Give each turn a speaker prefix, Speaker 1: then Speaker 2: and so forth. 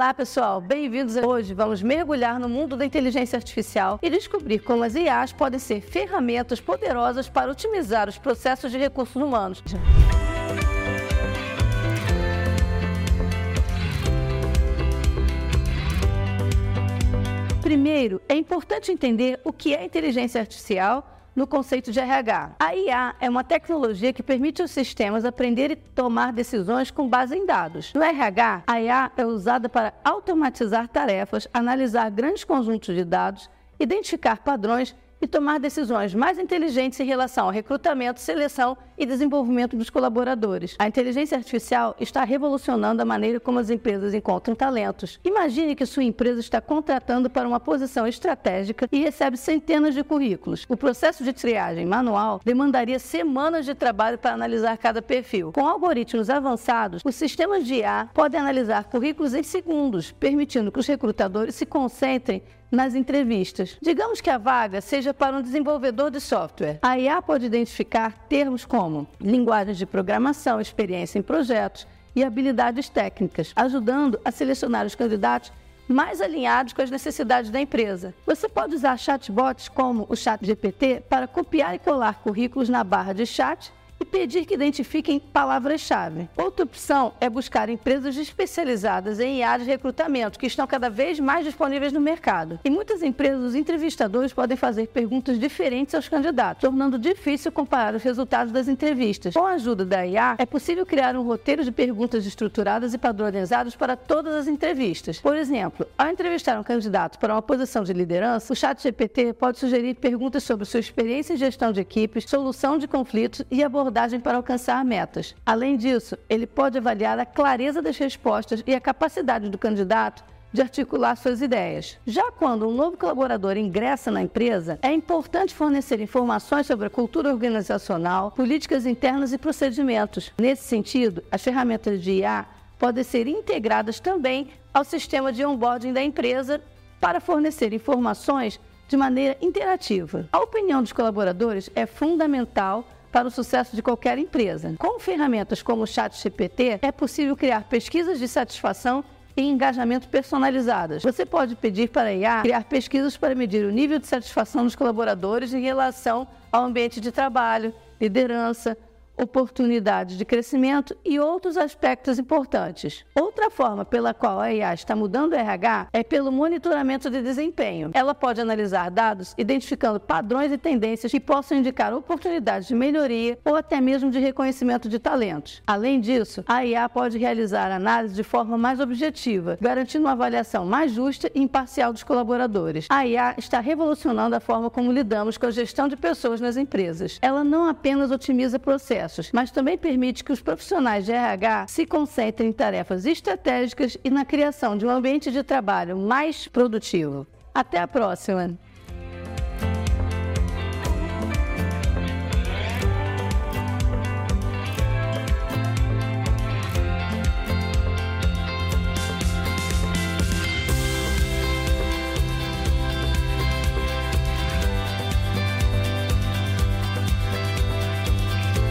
Speaker 1: Olá, pessoal, bem-vindos. Hoje vamos mergulhar no mundo da inteligência artificial e descobrir como as IAs podem ser ferramentas poderosas para otimizar os processos de recursos humanos. Primeiro, é importante entender o que é inteligência artificial no conceito de RH. A IA é uma tecnologia que permite aos sistemas aprender e tomar decisões com base em dados. No RH, a IA é usada para automatizar tarefas, analisar grandes conjuntos de dados, identificar padrões e tomar decisões mais inteligentes em relação ao recrutamento, seleção e desenvolvimento dos colaboradores. A inteligência artificial está revolucionando a maneira como as empresas encontram talentos. Imagine que sua empresa está contratando para uma posição estratégica e recebe centenas de currículos. O processo de triagem manual demandaria semanas de trabalho para analisar cada perfil. Com algoritmos avançados, os sistemas de IA podem analisar currículos em segundos, permitindo que os recrutadores se concentrem nas entrevistas. Digamos que a vaga seja para um desenvolvedor de software. A IA pode identificar termos como linguagens de programação, experiência em projetos e habilidades técnicas, ajudando a selecionar os candidatos mais alinhados com as necessidades da empresa. Você pode usar chatbots como o ChatGPT para copiar e colar currículos na barra de chat e pedir que identifiquem palavras-chave. Outra opção é buscar empresas especializadas em IA de recrutamento, que estão cada vez mais disponíveis no mercado. Em muitas empresas, os entrevistadores podem fazer perguntas diferentes aos candidatos, tornando difícil comparar os resultados das entrevistas. Com a ajuda da IA, é possível criar um roteiro de perguntas estruturadas e padronizadas para todas as entrevistas. Por exemplo, ao entrevistar um candidato para uma posição de liderança, o ChatGPT pode sugerir perguntas sobre sua experiência em gestão de equipes, solução de conflitos e abordagem abordagem para alcançar metas. Além disso, ele pode avaliar a clareza das respostas e a capacidade do candidato de articular suas ideias. Já quando um novo colaborador ingressa na empresa, é importante fornecer informações sobre a cultura organizacional, políticas internas e procedimentos. Nesse sentido, as ferramentas de IA podem ser integradas também ao sistema de onboarding da empresa para fornecer informações de maneira interativa. A opinião dos colaboradores é fundamental para o sucesso de qualquer empresa. Com ferramentas como o ChatGPT, é possível criar pesquisas de satisfação e engajamento personalizadas. Você pode pedir para a IA criar pesquisas para medir o nível de satisfação dos colaboradores em relação ao ambiente de trabalho, liderança, oportunidades de crescimento e outros aspectos importantes. Outra forma pela qual a IA está mudando o RH é pelo monitoramento de desempenho. Ela pode analisar dados identificando padrões e tendências que possam indicar oportunidades de melhoria ou até mesmo de reconhecimento de talentos. Além disso, a IA pode realizar análise de forma mais objetiva, garantindo uma avaliação mais justa e imparcial dos colaboradores. A IA está revolucionando a forma como lidamos com a gestão de pessoas nas empresas. Ela não apenas otimiza processos, processos, mas também permite que os profissionais de RH se concentrem em tarefas estratégicas e na criação de um ambiente de trabalho mais produtivo. Até a próxima!